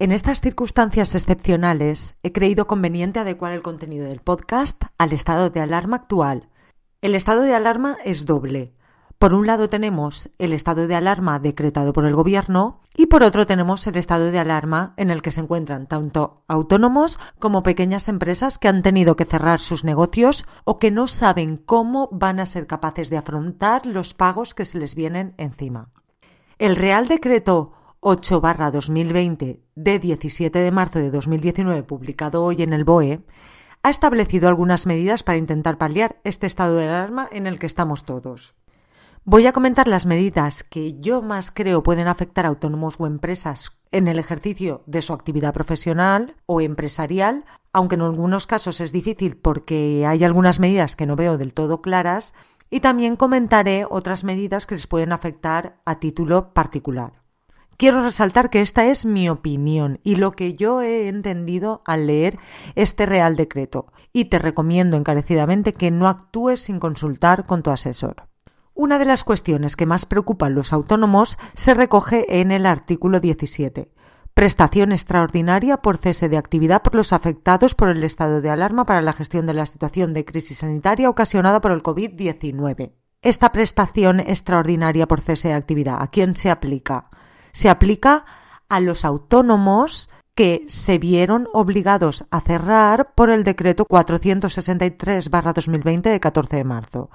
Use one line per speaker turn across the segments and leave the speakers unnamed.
En estas circunstancias excepcionales, he creído conveniente adecuar el contenido del podcast al estado de alarma actual. El estado de alarma es doble. Por un lado tenemos el estado de alarma decretado por el Gobierno y por otro tenemos el estado de alarma en el que se encuentran tanto autónomos como pequeñas empresas que han tenido que cerrar sus negocios o que no saben cómo van a ser capaces de afrontar los pagos que se les vienen encima. El Real Decreto 8 2020 de 17 de marzo de 2019 publicado hoy en el BOE ha establecido algunas medidas para intentar paliar este estado de alarma en el que estamos todos. Voy a comentar las medidas que yo más creo pueden afectar a autónomos o empresas en el ejercicio de su actividad profesional o empresarial, aunque en algunos casos es difícil porque hay algunas medidas que no veo del todo claras, y también comentaré otras medidas que les pueden afectar a título particular. Quiero resaltar que esta es mi opinión y lo que yo he entendido al leer este Real Decreto, y te recomiendo encarecidamente que no actúes sin consultar con tu asesor. Una de las cuestiones que más preocupan los autónomos se recoge en el artículo 17. Prestación extraordinaria por cese de actividad por los afectados por el estado de alarma para la gestión de la situación de crisis sanitaria ocasionada por el COVID-19. Esta prestación extraordinaria por cese de actividad, ¿a quién se aplica? Se aplica a los autónomos que se vieron obligados a cerrar por el decreto 463-2020 de 14 de marzo.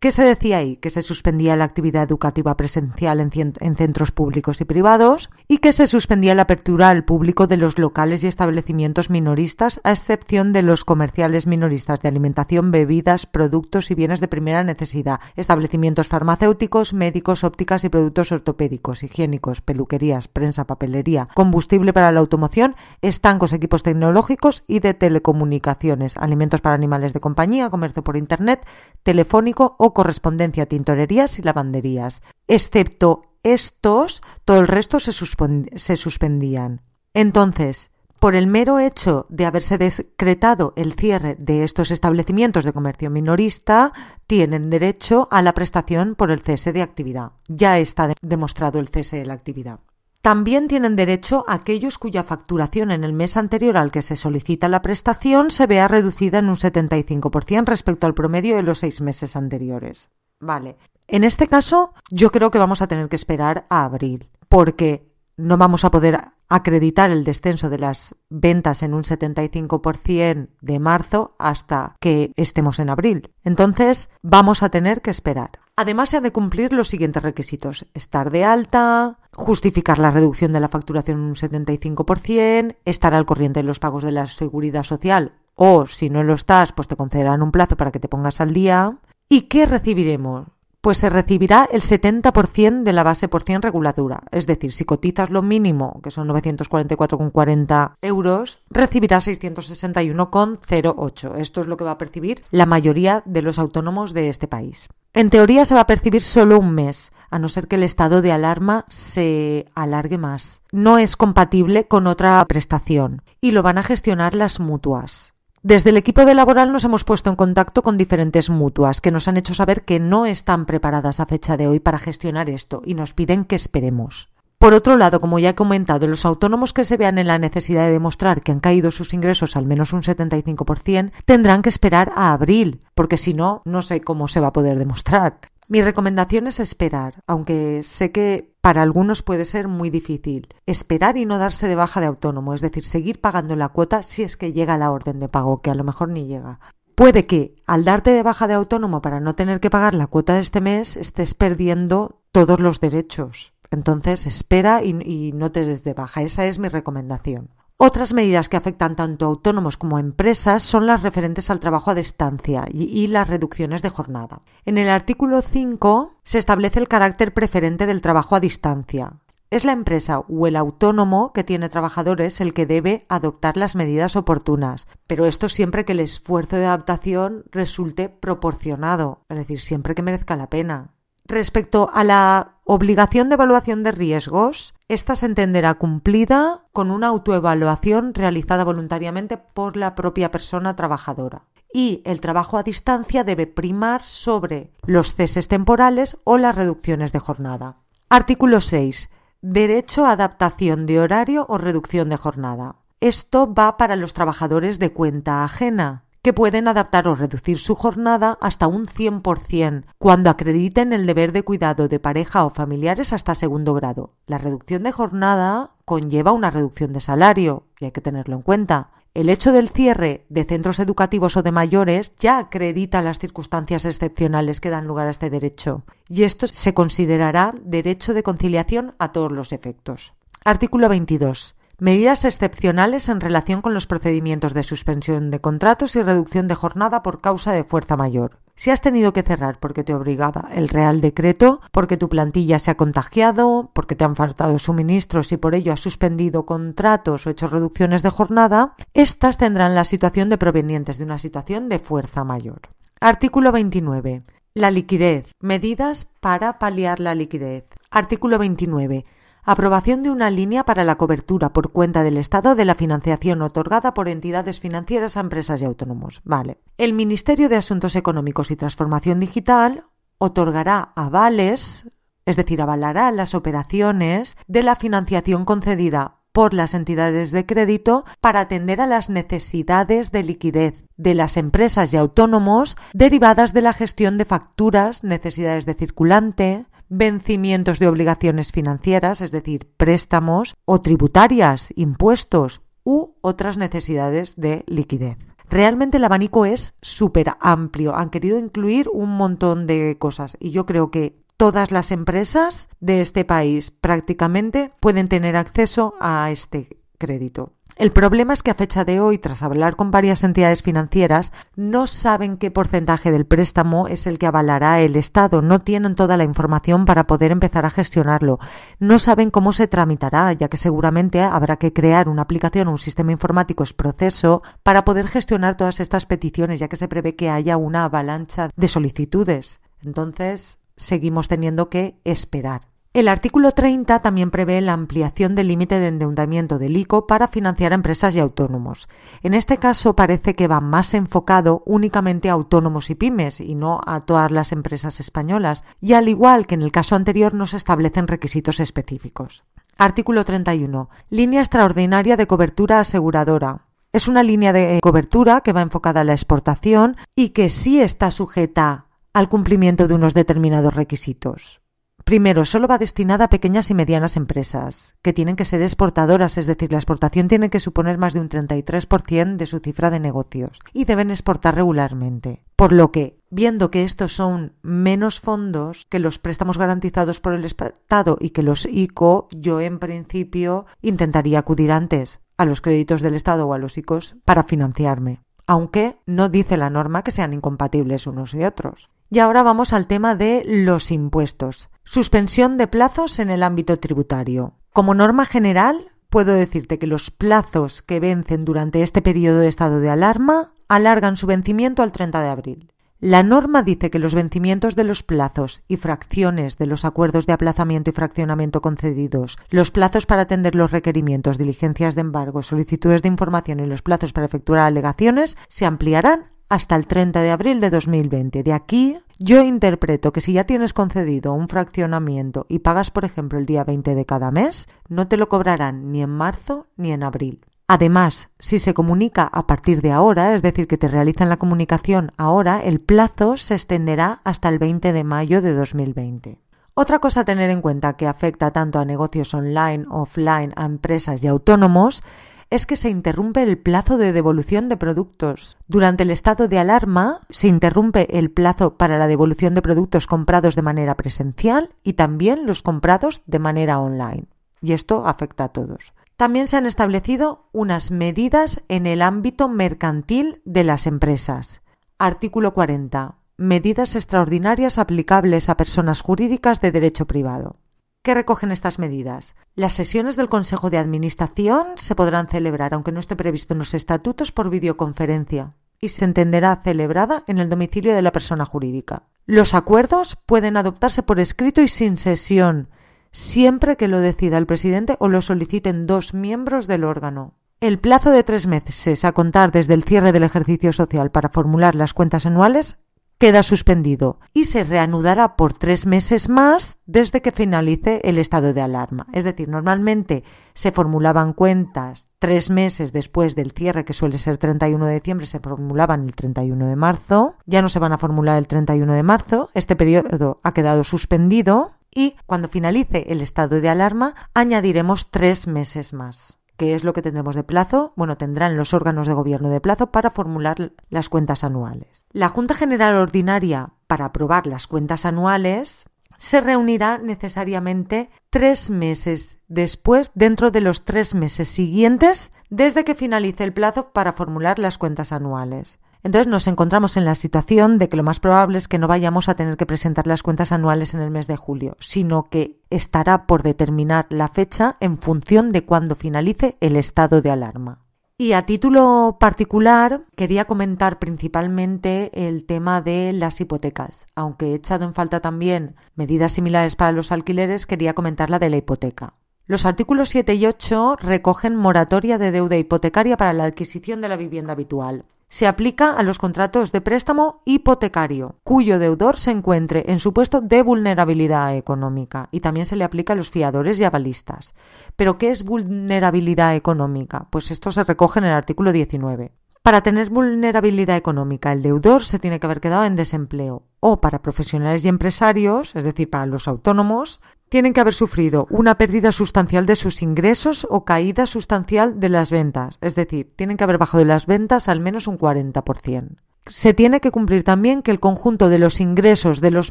¿Qué se decía ahí? Que se suspendía la actividad educativa presencial en, centros públicos y privados y que se suspendía la apertura al público de los locales y establecimientos minoristas, a excepción de los comerciales minoristas de alimentación, bebidas, productos y bienes de primera necesidad, establecimientos farmacéuticos, médicos, ópticas y productos ortopédicos, higiénicos, peluquerías, prensa, papelería, combustible para la automoción, estancos, equipos tecnológicos y de telecomunicaciones, alimentos para animales de compañía, comercio por Internet, telefónico o correspondencia, tintorerías y lavanderías. Excepto estos, todo el resto se, se suspendían. Entonces, por el mero hecho de haberse decretado el cierre de estos establecimientos de comercio minorista, tienen derecho a la prestación por el cese de actividad. Ya está demostrado el cese de la actividad. También tienen derecho aquellos cuya facturación en el mes anterior al que se solicita la prestación se vea reducida en un 75% respecto al promedio de los seis meses anteriores. Vale. En este caso, yo creo que vamos a tener que esperar a abril, porque no vamos a poder acreditar el descenso de las ventas en un 75% de marzo hasta que estemos en abril. Entonces, vamos a tener que esperar. Además, se ha de cumplir los siguientes requisitos. Estar de alta, justificar la reducción de la facturación en un 75%, estar al corriente de los pagos de la seguridad social o, si no lo estás, pues te concederán un plazo para que te pongas al día. ¿Y qué recibiremos? Pues se recibirá el 70% de la base por cien reguladura. Es decir, si cotizas lo mínimo, que son 944,40 euros, recibirás 661,08. Esto es lo que va a percibir la mayoría de los autónomos de este país. En teoría se va a percibir solo un mes, a no ser que el estado de alarma se alargue más. No es compatible con otra prestación y lo van a gestionar las mutuas. Desde el equipo de laboral nos hemos puesto en contacto con diferentes mutuas que nos han hecho saber que no están preparadas a fecha de hoy para gestionar esto y nos piden que esperemos. Por otro lado, como ya he comentado, los autónomos que se vean en la necesidad de demostrar que han caído sus ingresos al menos un 75% tendrán que esperar a abril, porque si no, no sé cómo se va a poder demostrar. Mi recomendación es esperar, aunque sé que para algunos puede ser muy difícil. Esperar y no darse de baja de autónomo, es decir, seguir pagando la cuota si es que llega la orden de pago, que a lo mejor ni llega. Puede que al darte de baja de autónomo para no tener que pagar la cuota de este mes estés perdiendo todos los derechos. Entonces espera y, y no te des de baja. Esa es mi recomendación. Otras medidas que afectan tanto a autónomos como a empresas son las referentes al trabajo a distancia y, las reducciones de jornada. En el artículo 5 se establece el carácter preferente del trabajo a distancia. es la empresa o el autónomo que tiene trabajadores el que debe adoptar las medidas oportunas, pero esto siempre que el esfuerzo de adaptación resulte proporcionado, es decir, siempre que merezca la pena. Respecto a la obligación de evaluación de riesgos, esta se entenderá cumplida con una autoevaluación realizada voluntariamente por la propia persona trabajadora. Y el trabajo a distancia debe primar sobre los ceses temporales o las reducciones de jornada. Artículo 6. Derecho a adaptación de horario o reducción de jornada. Esto va para los trabajadores de cuenta ajena, pueden adaptar o reducir su jornada hasta un 100% cuando acrediten el deber de cuidado de pareja o familiares hasta segundo grado. La reducción de jornada conlleva una reducción de salario y hay que tenerlo en cuenta. El hecho del cierre de centros educativos o de mayores ya acredita las circunstancias excepcionales que dan lugar a este derecho y esto se considerará derecho de conciliación a todos los efectos. Artículo 22. Medidas excepcionales en relación con los procedimientos de suspensión de contratos y reducción de jornada por causa de fuerza mayor. Si has tenido que cerrar porque te obligaba el Real Decreto, porque tu plantilla se ha contagiado, porque te han faltado suministros y por ello has suspendido contratos o hecho reducciones de jornada, estas tendrán la situación de provenientes de una situación de fuerza mayor. Artículo 29. La liquidez. Medidas para paliar la liquidez. Artículo 29. Aprobación de una línea para la cobertura por cuenta del Estado de la financiación otorgada por entidades financieras a empresas y autónomos. Vale. El Ministerio de Asuntos Económicos y Transformación Digital otorgará avales, es decir, avalará las operaciones de la financiación concedida por las entidades de crédito para atender a las necesidades de liquidez de las empresas y autónomos derivadas de la gestión de facturas, necesidades de circulante, vencimientos de obligaciones financieras, es decir, préstamos, o tributarias, impuestos u otras necesidades de liquidez. Realmente el abanico es súper amplio. Han querido incluir un montón de cosas y yo creo que todas las empresas de este país prácticamente pueden tener acceso a este crédito. El problema es que a fecha de hoy, tras hablar con varias entidades financieras, no saben qué porcentaje del préstamo es el que avalará el Estado, no tienen toda la información para poder empezar a gestionarlo, no saben cómo se tramitará, ya que seguramente habrá que crear una aplicación o un sistema informático es proceso para poder gestionar todas estas peticiones, ya que se prevé que haya una avalancha de solicitudes. Entonces, seguimos teniendo que esperar. El artículo 30 también prevé la ampliación del límite de endeudamiento del ICO para financiar a empresas y autónomos. En este caso parece que va más enfocado únicamente a autónomos y pymes y no a todas las empresas españolas, y al igual que en el caso anterior no se establecen requisitos específicos. Artículo 31. Línea extraordinaria de cobertura aseguradora. Es una línea de cobertura que va enfocada a la exportación y que sí está sujeta al cumplimiento de unos determinados requisitos. Primero, solo va destinada a pequeñas y medianas empresas, que tienen que ser exportadoras, es decir, la exportación tiene que suponer más de un 33% de su cifra de negocios y deben exportar regularmente. Por lo que, viendo que estos son menos fondos que los préstamos garantizados por el Estado y que los ICO, yo en principio intentaría acudir antes a los créditos del Estado o a los ICOs para financiarme, aunque no dice la norma que sean incompatibles unos y otros. Y ahora vamos al tema de los impuestos. Suspensión de plazos en el ámbito tributario. Como norma general, puedo decirte que los plazos que vencen durante este periodo de estado de alarma alargan su vencimiento al 30 de abril. La norma dice que los vencimientos de los plazos y fracciones de los acuerdos de aplazamiento y fraccionamiento concedidos, los plazos para atender los requerimientos, diligencias de embargo, solicitudes de información y los plazos para efectuar alegaciones se ampliarán hasta el 30 de abril de 2020. De aquí yo interpreto que si ya tienes concedido un fraccionamiento y pagas, por ejemplo, el día 20 de cada mes, no te lo cobrarán ni en marzo ni en abril. Además, si se comunica a partir de ahora, es decir, que te realizan la comunicación ahora, el plazo se extenderá hasta el 20 de mayo de 2020. Otra cosa a tener en cuenta que afecta tanto a negocios online, offline, a empresas y autónomos es que se interrumpe el plazo de devolución de productos. Durante el estado de alarma se interrumpe el plazo para la devolución de productos comprados de manera presencial y también los comprados de manera online. Y esto afecta a todos. También se han establecido unas medidas en el ámbito mercantil de las empresas. Artículo 40. Medidas extraordinarias aplicables a personas jurídicas de derecho privado. ¿Qué recogen estas medidas? Las sesiones del Consejo de Administración se podrán celebrar, aunque no esté previsto en los estatutos, por videoconferencia y se entenderá celebrada en el domicilio de la persona jurídica. Los acuerdos pueden adoptarse por escrito y sin sesión, siempre que lo decida el presidente o lo soliciten dos miembros del órgano. El plazo de tres meses a contar desde el cierre del ejercicio social para formular las cuentas anuales queda suspendido y se reanudará por tres meses más desde que finalice el estado de alarma. Es decir, normalmente se formulaban cuentas tres meses después del cierre, que suele ser 31 de diciembre, se formulaban el 31 de marzo. Ya no se van a formular el 31 de marzo. Este periodo ha quedado suspendido y cuando finalice el estado de alarma añadiremos tres meses más. ¿Qué es lo que tendremos de plazo? Bueno, tendrán los órganos de gobierno de plazo para formular las cuentas anuales. La Junta General Ordinaria para aprobar las cuentas anuales se reunirá necesariamente tres meses después, dentro de los tres meses siguientes, desde que finalice el plazo para formular las cuentas anuales. Entonces nos encontramos en la situación de que lo más probable es que no vayamos a tener que presentar las cuentas anuales en el mes de julio, sino que estará por determinar la fecha en función de cuando finalice el estado de alarma. Y a título particular quería comentar principalmente el tema de las hipotecas. Aunque he echado en falta también medidas similares para los alquileres, quería comentar la de la hipoteca. Los artículos 7 y 8 recogen moratoria de deuda hipotecaria para la adquisición de la vivienda habitual se aplica a los contratos de préstamo hipotecario, cuyo deudor se encuentre en supuesto de vulnerabilidad económica y también se le aplica a los fiadores y avalistas. ¿Pero qué es vulnerabilidad económica? Pues esto se recoge en el artículo 19. Para tener vulnerabilidad económica, el deudor se tiene que haber quedado en desempleo o para profesionales y empresarios, es decir, para los autónomos, tienen que haber sufrido una pérdida sustancial de sus ingresos o caída sustancial de las ventas, es decir, tienen que haber bajado de las ventas al menos un 40%. Se tiene que cumplir también que el conjunto de los ingresos de los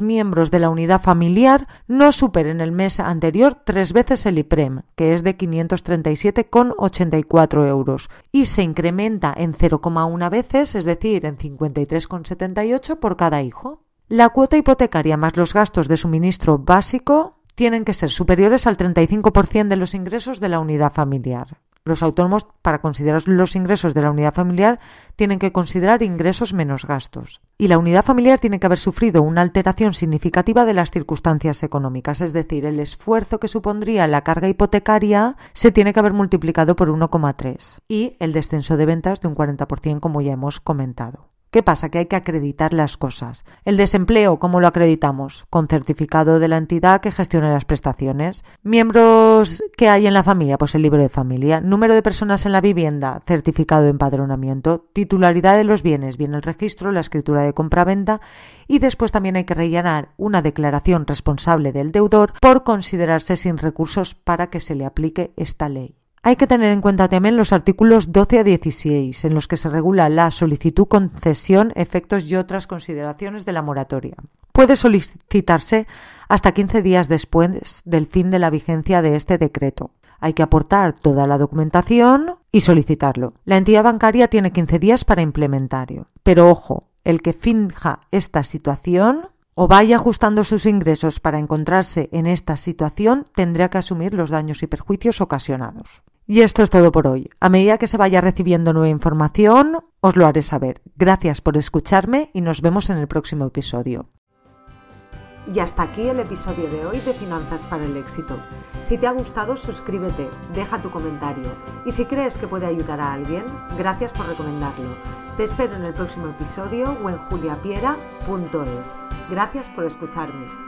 miembros de la unidad familiar no superen el mes anterior tres veces el IPREM, que es de 537,84 euros, y se incrementa en 0,1 veces, es decir, en 53,78 por cada hijo. La cuota hipotecaria más los gastos de suministro básico tienen que ser superiores al 35% de los ingresos de la unidad familiar. Los autónomos, para considerar los ingresos de la unidad familiar, tienen que considerar ingresos menos gastos. Y la unidad familiar tiene que haber sufrido una alteración significativa de las circunstancias económicas, es decir, el esfuerzo que supondría la carga hipotecaria se tiene que haber multiplicado por 1,3 y el descenso de ventas de un 40%, como ya hemos comentado. ¿Qué pasa? Que hay que acreditar las cosas. El desempleo, ¿cómo lo acreditamos? Con certificado de la entidad que gestiona las prestaciones. Miembros que hay en la familia, pues el libro de familia. Número de personas en la vivienda, certificado de empadronamiento. Titularidad de los bienes, viene el registro, la escritura de compraventa. Y después también hay que rellenar una declaración responsable del deudor por considerarse sin recursos para que se le aplique esta ley. Hay que tener en cuenta también los artículos 12 a 16, en los que se regula la solicitud, concesión, efectos y otras consideraciones de la moratoria. Puede solicitarse hasta 15 días después del fin de la vigencia de este decreto. Hay que aportar toda la documentación y solicitarlo. La entidad bancaria tiene 15 días para implementarlo. Pero ojo, el que finja esta situación o vaya ajustando sus ingresos para encontrarse en esta situación tendrá que asumir los daños y perjuicios ocasionados. Y esto es todo por hoy. A medida que se vaya recibiendo nueva información, os lo haré saber. Gracias por escucharme y nos vemos en el próximo episodio. Y hasta aquí el episodio de hoy de Finanzas para el Éxito. Si te ha gustado, suscríbete, deja tu comentario y si crees que puede ayudar a alguien, gracias por recomendarlo. Te espero en el próximo episodio o en juliapiera.es. Gracias por escucharme.